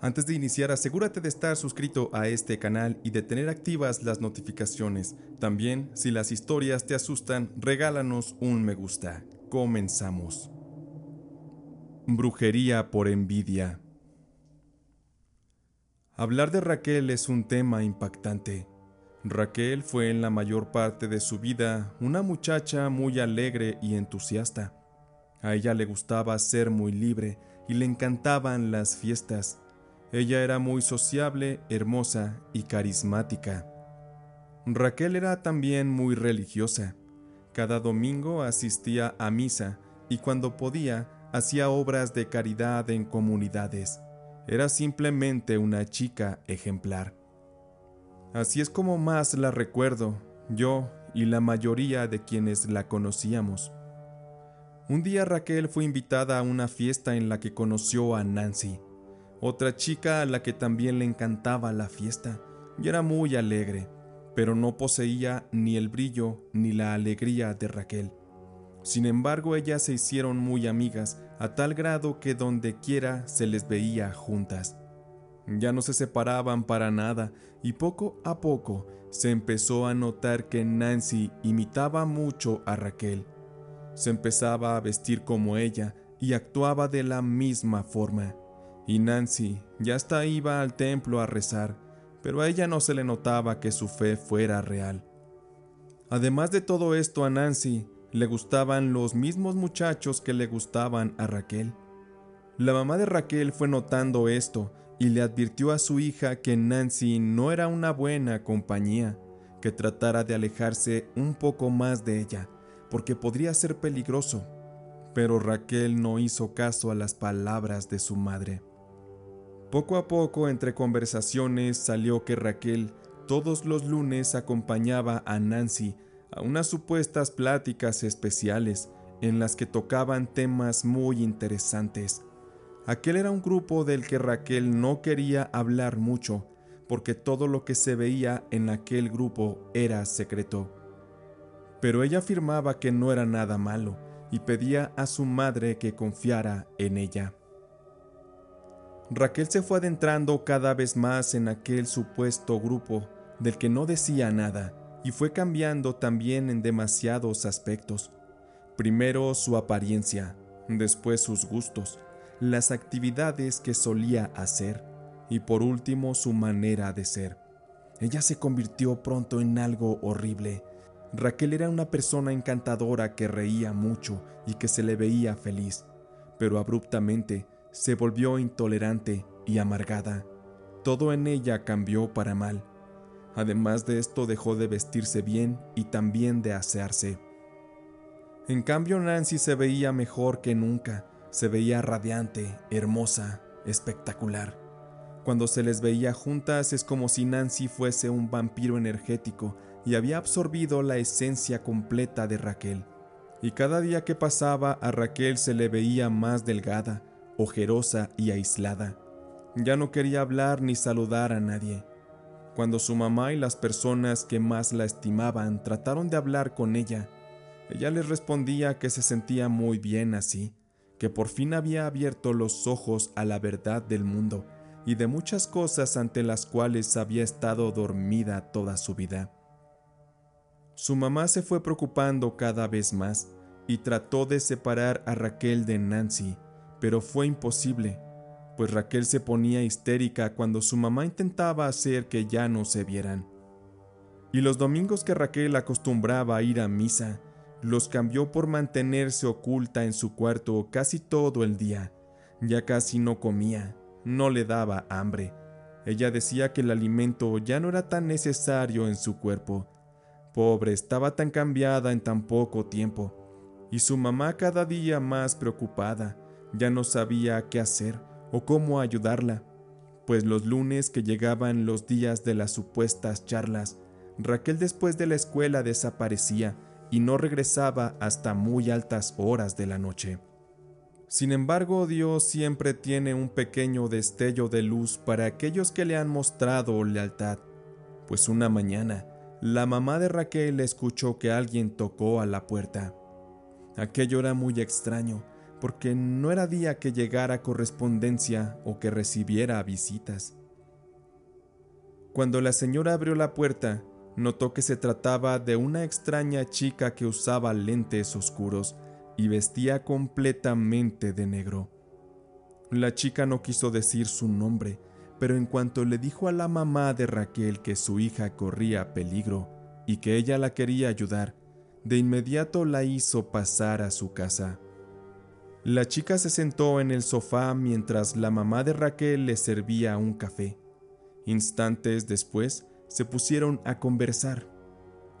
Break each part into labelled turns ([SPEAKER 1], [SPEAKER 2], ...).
[SPEAKER 1] Antes de iniciar, asegúrate de estar suscrito a este canal y de tener activas las notificaciones. También, si las historias te asustan, regálanos un me gusta. Comenzamos. Brujería por envidia. Hablar de Raquel es un tema impactante. Raquel fue en la mayor parte de su vida una muchacha muy alegre y entusiasta. A ella le gustaba ser muy libre y le encantaban las fiestas. Ella era muy sociable, hermosa y carismática. Raquel era también muy religiosa. Cada domingo asistía a misa y cuando podía hacía obras de caridad en comunidades. Era simplemente una chica ejemplar. Así es como más la recuerdo, yo y la mayoría de quienes la conocíamos. Un día Raquel fue invitada a una fiesta en la que conoció a Nancy, otra chica a la que también le encantaba la fiesta, y era muy alegre, pero no poseía ni el brillo ni la alegría de Raquel. Sin embargo, ellas se hicieron muy amigas, a tal grado que donde quiera se les veía juntas. Ya no se separaban para nada y poco a poco se empezó a notar que Nancy imitaba mucho a Raquel. Se empezaba a vestir como ella y actuaba de la misma forma. Y Nancy ya hasta iba al templo a rezar, pero a ella no se le notaba que su fe fuera real. Además de todo esto, a Nancy le gustaban los mismos muchachos que le gustaban a Raquel. La mamá de Raquel fue notando esto y le advirtió a su hija que Nancy no era una buena compañía, que tratara de alejarse un poco más de ella, porque podría ser peligroso. Pero Raquel no hizo caso a las palabras de su madre. Poco a poco, entre conversaciones, salió que Raquel todos los lunes acompañaba a Nancy a unas supuestas pláticas especiales en las que tocaban temas muy interesantes Aquel era un grupo del que Raquel no quería hablar mucho, porque todo lo que se veía en aquel grupo era secreto. Pero ella afirmaba que no era nada malo y pedía a su madre que confiara en ella. Raquel se fue adentrando cada vez más en aquel supuesto grupo del que no decía nada y fue cambiando también en demasiados aspectos. Primero su apariencia, después sus gustos, las actividades que solía hacer y por último su manera de ser. Ella se convirtió pronto en algo horrible. Raquel era una persona encantadora que reía mucho y que se le veía feliz, pero abruptamente se volvió intolerante y amargada. Todo en ella cambió para mal. Además de esto dejó de vestirse bien y también de asearse. En cambio Nancy se veía mejor que nunca se veía radiante, hermosa, espectacular. Cuando se les veía juntas es como si Nancy fuese un vampiro energético y había absorbido la esencia completa de Raquel. Y cada día que pasaba a Raquel se le veía más delgada, ojerosa y aislada. Ya no quería hablar ni saludar a nadie. Cuando su mamá y las personas que más la estimaban trataron de hablar con ella, ella les respondía que se sentía muy bien así, que por fin había abierto los ojos a la verdad del mundo y de muchas cosas ante las cuales había estado dormida toda su vida. Su mamá se fue preocupando cada vez más y trató de separar a Raquel de Nancy, pero fue imposible, pues Raquel se ponía histérica cuando su mamá intentaba hacer que ya no se vieran. Y los domingos que Raquel acostumbraba a ir a misa, los cambió por mantenerse oculta en su cuarto casi todo el día. Ya casi no comía, no le daba hambre. Ella decía que el alimento ya no era tan necesario en su cuerpo. Pobre, estaba tan cambiada en tan poco tiempo. Y su mamá cada día más preocupada, ya no sabía qué hacer o cómo ayudarla. pues los lunes que llegaban los días de las supuestas charlas, Raquel después de la escuela desaparecía y no regresaba hasta muy altas horas de la noche. Sin embargo, Dios siempre tiene un pequeño destello de luz para aquellos que le han mostrado lealtad, pues una mañana la mamá de Raquel escuchó que alguien tocó a la puerta. Aquello era muy extraño, porque no era día que llegara correspondencia o que recibiera visitas. Cuando la señora abrió la puerta, notó que se trataba de una extraña chica que usaba lentes oscuros y vestía completamente de negro. La chica no quiso decir su nombre, pero en cuanto le dijo a la mamá de Raquel que su hija corría peligro y que ella la quería ayudar, de inmediato la hizo pasar a su casa. La chica se sentó en el sofá mientras la mamá de Raquel le servía un café. Instantes después se pusieron a conversar.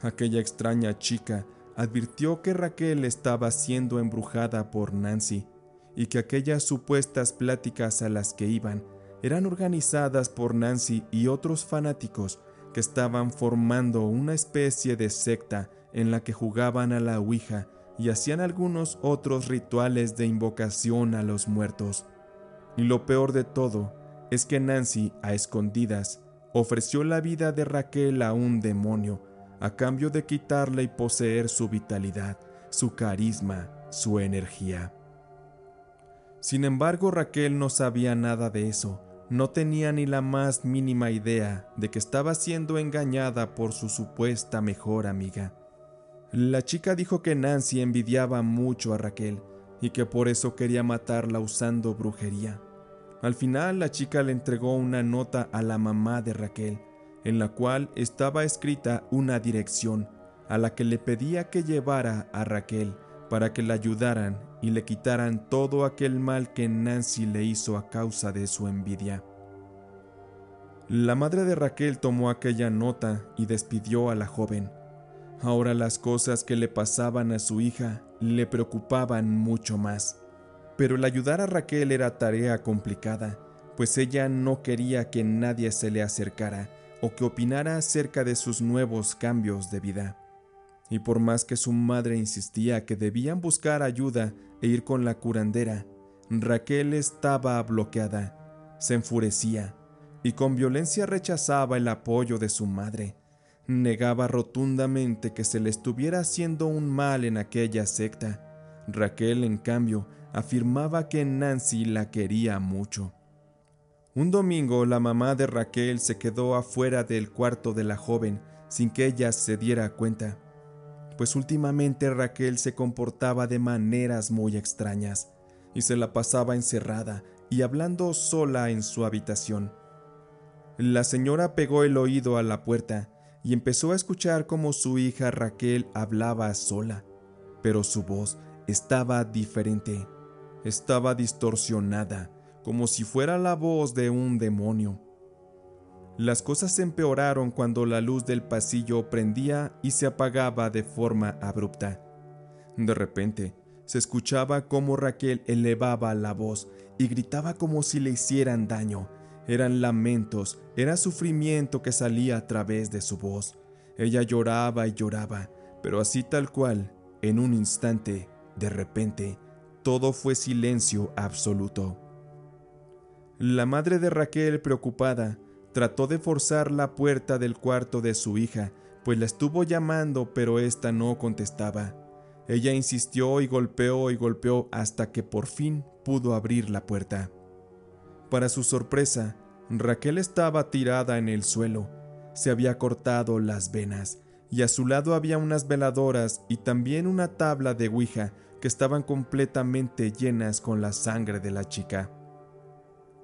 [SPEAKER 1] Aquella extraña chica advirtió que Raquel estaba siendo embrujada por Nancy y que aquellas supuestas pláticas a las que iban eran organizadas por Nancy y otros fanáticos que estaban formando una especie de secta en la que jugaban a la Ouija y hacían algunos otros rituales de invocación a los muertos. Y lo peor de todo es que Nancy, a escondidas, ofreció la vida de Raquel a un demonio a cambio de quitarle y poseer su vitalidad, su carisma, su energía. Sin embargo, Raquel no sabía nada de eso, no tenía ni la más mínima idea de que estaba siendo engañada por su supuesta mejor amiga. La chica dijo que Nancy envidiaba mucho a Raquel y que por eso quería matarla usando brujería. Al final la chica le entregó una nota a la mamá de Raquel, en la cual estaba escrita una dirección a la que le pedía que llevara a Raquel para que la ayudaran y le quitaran todo aquel mal que Nancy le hizo a causa de su envidia. La madre de Raquel tomó aquella nota y despidió a la joven. Ahora las cosas que le pasaban a su hija le preocupaban mucho más. Pero el ayudar a Raquel era tarea complicada, pues ella no quería que nadie se le acercara o que opinara acerca de sus nuevos cambios de vida. Y por más que su madre insistía que debían buscar ayuda e ir con la curandera, Raquel estaba bloqueada, se enfurecía y con violencia rechazaba el apoyo de su madre. Negaba rotundamente que se le estuviera haciendo un mal en aquella secta. Raquel, en cambio, afirmaba que Nancy la quería mucho. Un domingo la mamá de Raquel se quedó afuera del cuarto de la joven sin que ella se diera cuenta, pues últimamente Raquel se comportaba de maneras muy extrañas y se la pasaba encerrada y hablando sola en su habitación. La señora pegó el oído a la puerta y empezó a escuchar cómo su hija Raquel hablaba sola, pero su voz estaba diferente estaba distorsionada, como si fuera la voz de un demonio. Las cosas se empeoraron cuando la luz del pasillo prendía y se apagaba de forma abrupta. De repente, se escuchaba cómo Raquel elevaba la voz y gritaba como si le hicieran daño. Eran lamentos, era sufrimiento que salía a través de su voz. Ella lloraba y lloraba, pero así tal cual, en un instante, de repente, todo fue silencio absoluto. La madre de Raquel, preocupada, trató de forzar la puerta del cuarto de su hija, pues la estuvo llamando, pero ésta no contestaba. Ella insistió y golpeó y golpeó hasta que por fin pudo abrir la puerta. Para su sorpresa, Raquel estaba tirada en el suelo, se había cortado las venas, y a su lado había unas veladoras y también una tabla de Ouija que estaban completamente llenas con la sangre de la chica.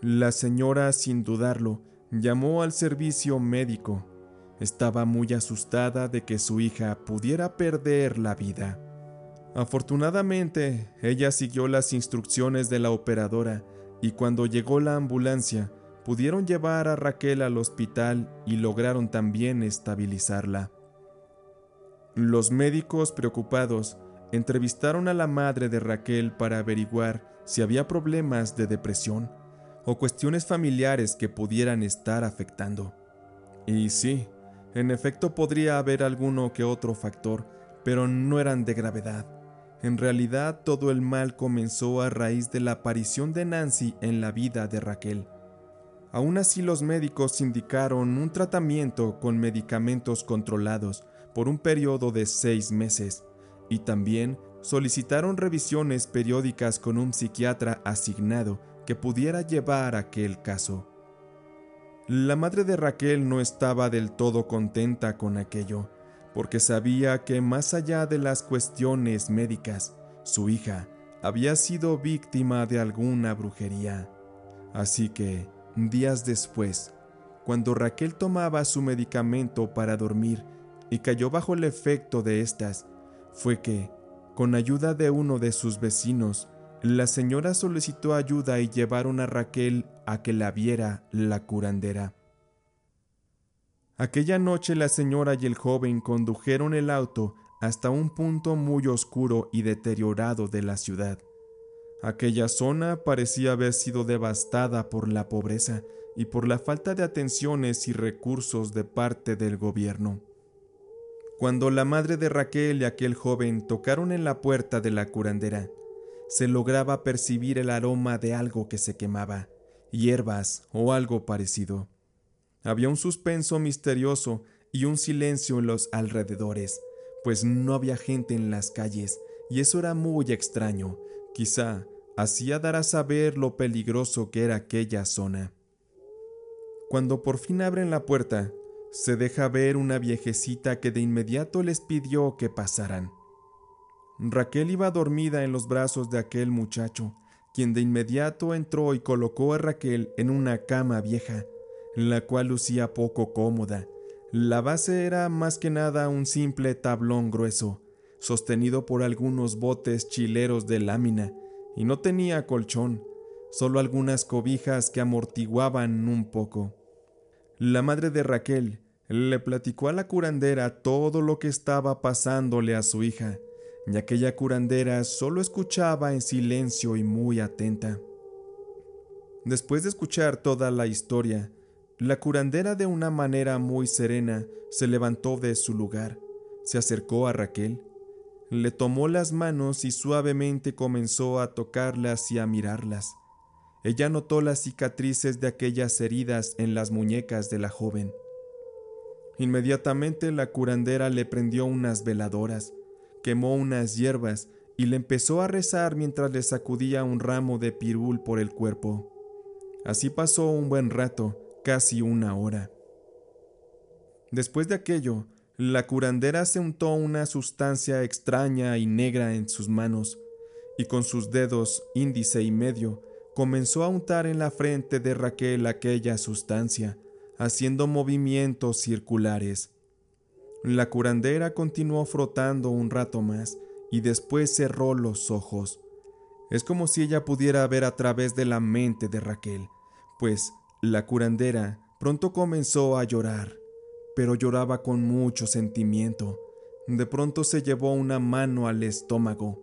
[SPEAKER 1] La señora, sin dudarlo, llamó al servicio médico. Estaba muy asustada de que su hija pudiera perder la vida. Afortunadamente, ella siguió las instrucciones de la operadora y cuando llegó la ambulancia, pudieron llevar a Raquel al hospital y lograron también estabilizarla. Los médicos preocupados entrevistaron a la madre de Raquel para averiguar si había problemas de depresión o cuestiones familiares que pudieran estar afectando. Y sí, en efecto podría haber alguno que otro factor, pero no eran de gravedad. En realidad todo el mal comenzó a raíz de la aparición de Nancy en la vida de Raquel. Aún así los médicos indicaron un tratamiento con medicamentos controlados por un periodo de seis meses y también solicitaron revisiones periódicas con un psiquiatra asignado que pudiera llevar aquel caso. La madre de Raquel no estaba del todo contenta con aquello, porque sabía que más allá de las cuestiones médicas, su hija había sido víctima de alguna brujería. Así que, días después, cuando Raquel tomaba su medicamento para dormir y cayó bajo el efecto de estas, fue que, con ayuda de uno de sus vecinos, la señora solicitó ayuda y llevaron a Raquel a que la viera la curandera. Aquella noche la señora y el joven condujeron el auto hasta un punto muy oscuro y deteriorado de la ciudad. Aquella zona parecía haber sido devastada por la pobreza y por la falta de atenciones y recursos de parte del gobierno. Cuando la madre de Raquel y aquel joven tocaron en la puerta de la curandera, se lograba percibir el aroma de algo que se quemaba, hierbas o algo parecido. Había un suspenso misterioso y un silencio en los alrededores, pues no había gente en las calles, y eso era muy extraño. Quizá hacía dar a saber lo peligroso que era aquella zona. Cuando por fin abren la puerta, se deja ver una viejecita que de inmediato les pidió que pasaran. Raquel iba dormida en los brazos de aquel muchacho, quien de inmediato entró y colocó a Raquel en una cama vieja, la cual lucía poco cómoda. La base era más que nada un simple tablón grueso, sostenido por algunos botes chileros de lámina, y no tenía colchón, solo algunas cobijas que amortiguaban un poco. La madre de Raquel le platicó a la curandera todo lo que estaba pasándole a su hija, y aquella curandera solo escuchaba en silencio y muy atenta. Después de escuchar toda la historia, la curandera de una manera muy serena se levantó de su lugar, se acercó a Raquel, le tomó las manos y suavemente comenzó a tocarlas y a mirarlas. Ella notó las cicatrices de aquellas heridas en las muñecas de la joven. Inmediatamente la curandera le prendió unas veladoras, quemó unas hierbas y le empezó a rezar mientras le sacudía un ramo de pirul por el cuerpo. Así pasó un buen rato, casi una hora. Después de aquello, la curandera se untó una sustancia extraña y negra en sus manos, y con sus dedos índice y medio comenzó a untar en la frente de Raquel aquella sustancia, haciendo movimientos circulares. La curandera continuó frotando un rato más y después cerró los ojos. Es como si ella pudiera ver a través de la mente de Raquel, pues la curandera pronto comenzó a llorar, pero lloraba con mucho sentimiento. De pronto se llevó una mano al estómago.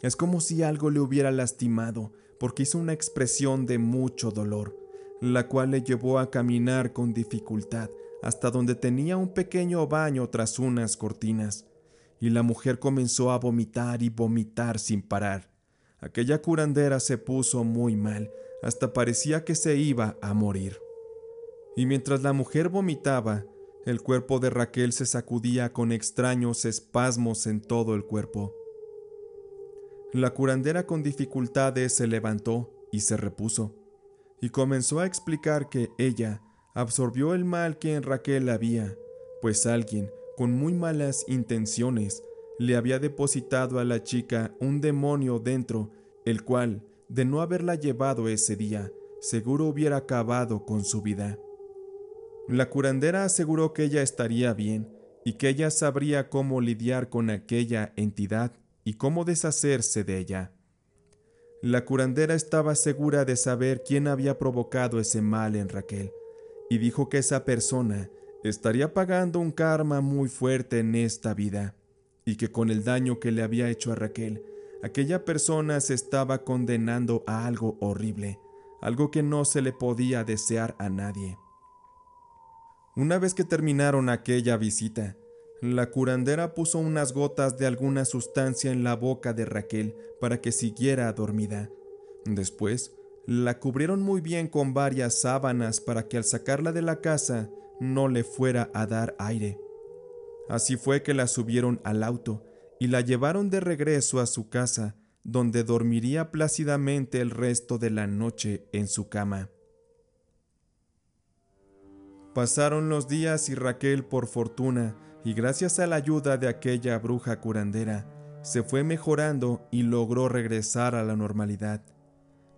[SPEAKER 1] Es como si algo le hubiera lastimado, porque hizo una expresión de mucho dolor, la cual le llevó a caminar con dificultad hasta donde tenía un pequeño baño tras unas cortinas, y la mujer comenzó a vomitar y vomitar sin parar. Aquella curandera se puso muy mal, hasta parecía que se iba a morir. Y mientras la mujer vomitaba, el cuerpo de Raquel se sacudía con extraños espasmos en todo el cuerpo. La curandera con dificultades se levantó y se repuso, y comenzó a explicar que ella absorbió el mal que en Raquel había, pues alguien con muy malas intenciones le había depositado a la chica un demonio dentro, el cual, de no haberla llevado ese día, seguro hubiera acabado con su vida. La curandera aseguró que ella estaría bien y que ella sabría cómo lidiar con aquella entidad y cómo deshacerse de ella. La curandera estaba segura de saber quién había provocado ese mal en Raquel, y dijo que esa persona estaría pagando un karma muy fuerte en esta vida, y que con el daño que le había hecho a Raquel, aquella persona se estaba condenando a algo horrible, algo que no se le podía desear a nadie. Una vez que terminaron aquella visita, la curandera puso unas gotas de alguna sustancia en la boca de Raquel para que siguiera dormida. Después, la cubrieron muy bien con varias sábanas para que al sacarla de la casa no le fuera a dar aire. Así fue que la subieron al auto y la llevaron de regreso a su casa, donde dormiría plácidamente el resto de la noche en su cama. Pasaron los días y Raquel, por fortuna, y gracias a la ayuda de aquella bruja curandera, se fue mejorando y logró regresar a la normalidad.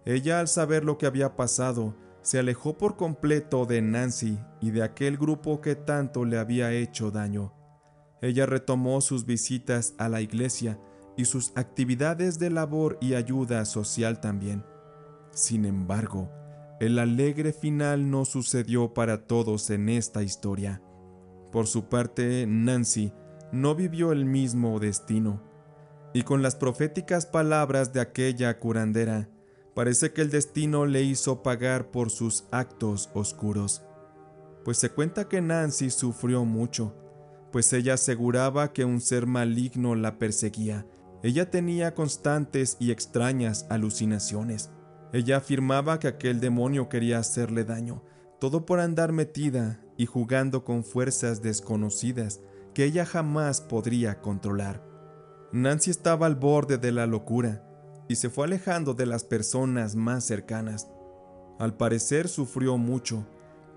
[SPEAKER 1] Ella, al saber lo que había pasado, se alejó por completo de Nancy y de aquel grupo que tanto le había hecho daño. Ella retomó sus visitas a la iglesia y sus actividades de labor y ayuda social también. Sin embargo, el alegre final no sucedió para todos en esta historia. Por su parte, Nancy no vivió el mismo destino, y con las proféticas palabras de aquella curandera, parece que el destino le hizo pagar por sus actos oscuros, pues se cuenta que Nancy sufrió mucho, pues ella aseguraba que un ser maligno la perseguía. Ella tenía constantes y extrañas alucinaciones. Ella afirmaba que aquel demonio quería hacerle daño, todo por andar metida y jugando con fuerzas desconocidas que ella jamás podría controlar. Nancy estaba al borde de la locura y se fue alejando de las personas más cercanas. Al parecer sufrió mucho,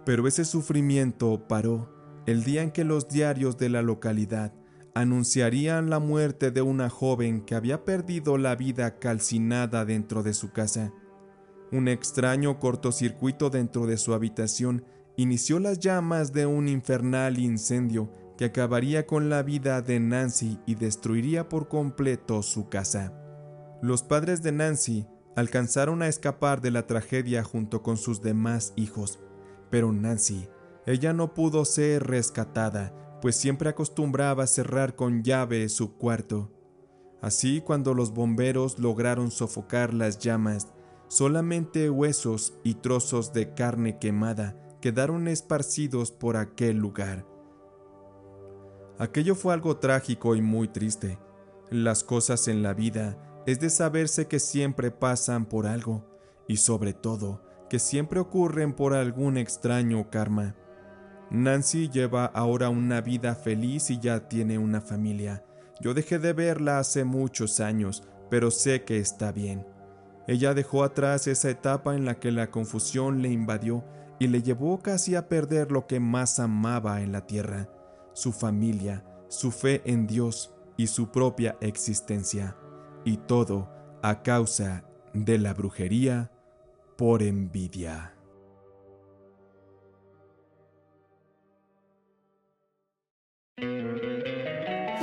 [SPEAKER 1] pero ese sufrimiento paró el día en que los diarios de la localidad anunciarían la muerte de una joven que había perdido la vida calcinada dentro de su casa. Un extraño cortocircuito dentro de su habitación inició las llamas de un infernal incendio que acabaría con la vida de Nancy y destruiría por completo su casa. Los padres de Nancy alcanzaron a escapar de la tragedia junto con sus demás hijos, pero Nancy ella no pudo ser rescatada, pues siempre acostumbraba cerrar con llave su cuarto. Así, cuando los bomberos lograron sofocar las llamas, solamente huesos y trozos de carne quemada quedaron esparcidos por aquel lugar. Aquello fue algo trágico y muy triste. Las cosas en la vida es de saberse que siempre pasan por algo, y sobre todo, que siempre ocurren por algún extraño karma. Nancy lleva ahora una vida feliz y ya tiene una familia. Yo dejé de verla hace muchos años, pero sé que está bien. Ella dejó atrás esa etapa en la que la confusión le invadió y le llevó casi a perder lo que más amaba en la tierra, su familia, su fe en Dios y su propia existencia, y todo a causa de la brujería por envidia.